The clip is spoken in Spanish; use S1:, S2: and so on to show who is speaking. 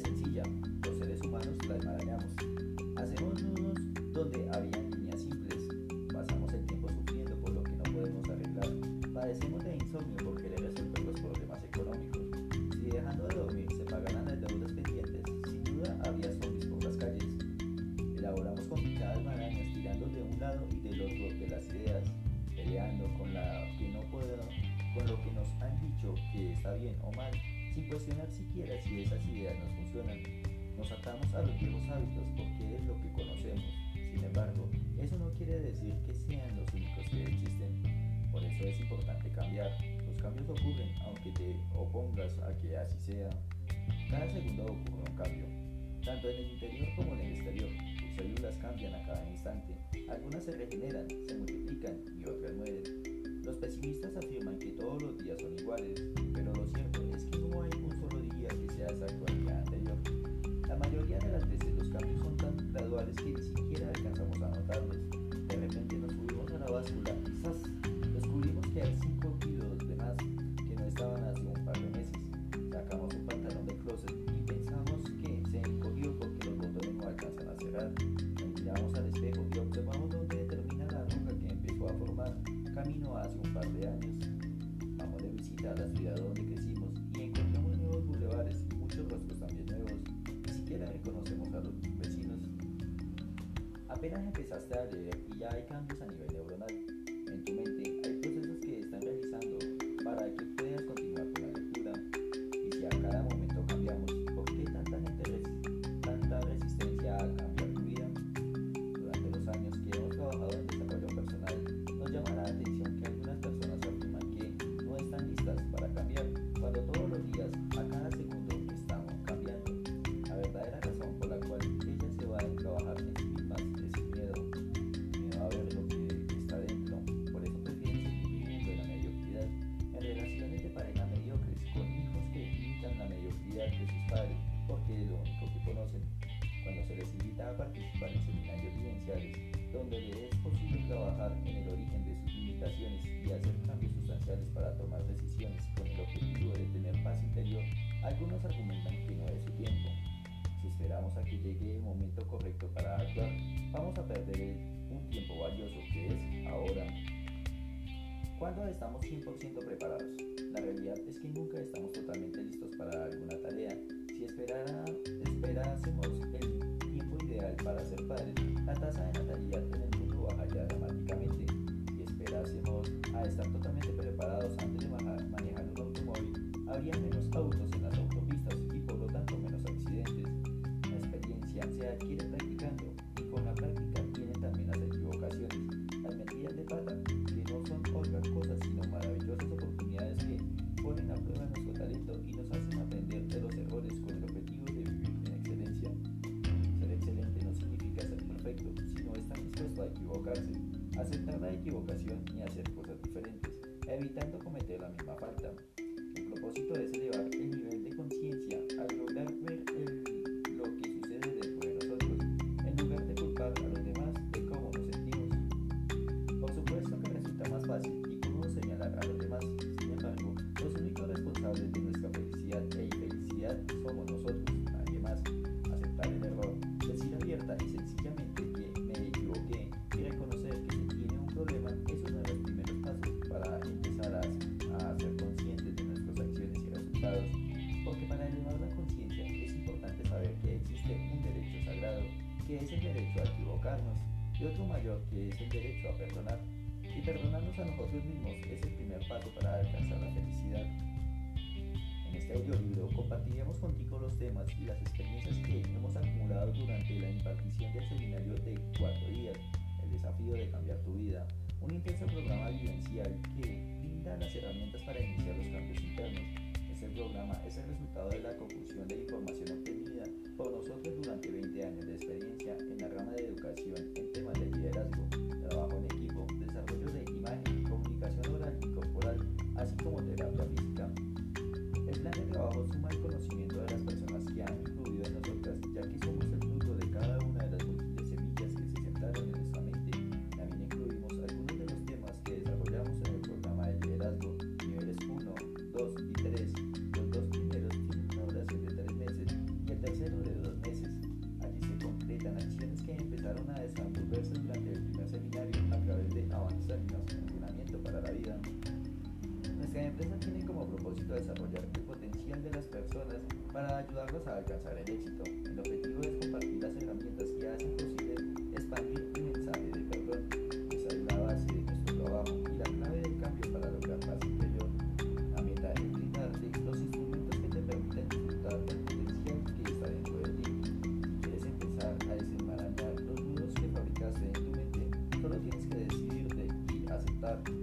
S1: sencilla, los seres humanos la enmarañamos. Hacemos nudos donde había líneas simples, pasamos el tiempo sufriendo por lo que no podemos arreglar, padecemos de insomnio por querer resolver los problemas económicos. Si dejando de dormir se pagaran las deudas pendientes, sin duda habría zombies por las calles. Elaboramos complicadas marañas tirando de un lado y del otro de las ideas, peleando con, la que no puedo, con lo que nos han dicho que está bien o mal sin cuestionar siquiera si esas ideas nos funcionan. Nos atamos a los viejos hábitos porque es lo que conocemos. Sin embargo, eso no quiere decir que sean los únicos que existen. Por eso es importante cambiar. Los cambios ocurren aunque te opongas a que así sea. Cada segundo ocurre un cambio, tanto en el interior como en el exterior. Tus células cambian a cada instante. Algunas se regeneran, se multiplican y otras mueren. Los pesimistas afirman ¡zas! descubrimos que hay 5 kilos de más que no estaban hace un par de meses. Sacamos un pantalón del closet y pensamos que se encogió porque los botones no alcanzan a cerrar. Nos miramos al espejo y observamos dónde termina la roca que empezó a formar camino hace un par de años. Vamos de visita a la ciudad donde crecimos y encontramos nuevos bulevares y muchos rostros también nuevos. Ni siquiera reconocemos a los vecinos. Apenas empezaste a leer y ya hay cambios a nivel neuronal. Cuando se les invita a participar en seminarios vivenciales, donde es posible trabajar en el origen de sus limitaciones y hacer cambios sustanciales para tomar decisiones con el objetivo de tener paz interior, algunos argumentan que no es su tiempo. Si esperamos a que llegue el momento correcto para actuar, vamos a perder un tiempo valioso que es ahora. ¿Cuándo estamos 100% preparados? La realidad es que nunca estamos totalmente listos para alguna tarea. Si esperara, esperásemos el tiempo ideal para ser padres, la tasa de natalidad en el mundo bajaría dramáticamente. Si esperásemos a estar totalmente preparados antes de manejar un automóvil, habría menos autos en las autopistas y por lo tanto menos accidentes. La experiencia se adquiere equivocarse, aceptar la equivocación y hacer cosas diferentes, evitando cometer la misma falta. El propósito es elevar el nivel derecho a equivocarnos, y otro mayor que es el derecho a perdonar. Y perdonarnos a nosotros mismos es el primer paso para alcanzar la felicidad. En este audiolibro compartiremos contigo los temas y las experiencias que hemos acumulado durante la impartición del seminario de cuatro días, el desafío de cambiar tu vida, un intenso programa vivencial que brinda las herramientas para iniciar los cambios internos. Este programa es el resultado de la confusión de empezaron a desenvolverse durante el primer seminario a través de avances en razonamiento para la vida. Nuestra empresa tiene como propósito desarrollar el potencial de las personas para ayudarlos a alcanzar el éxito that.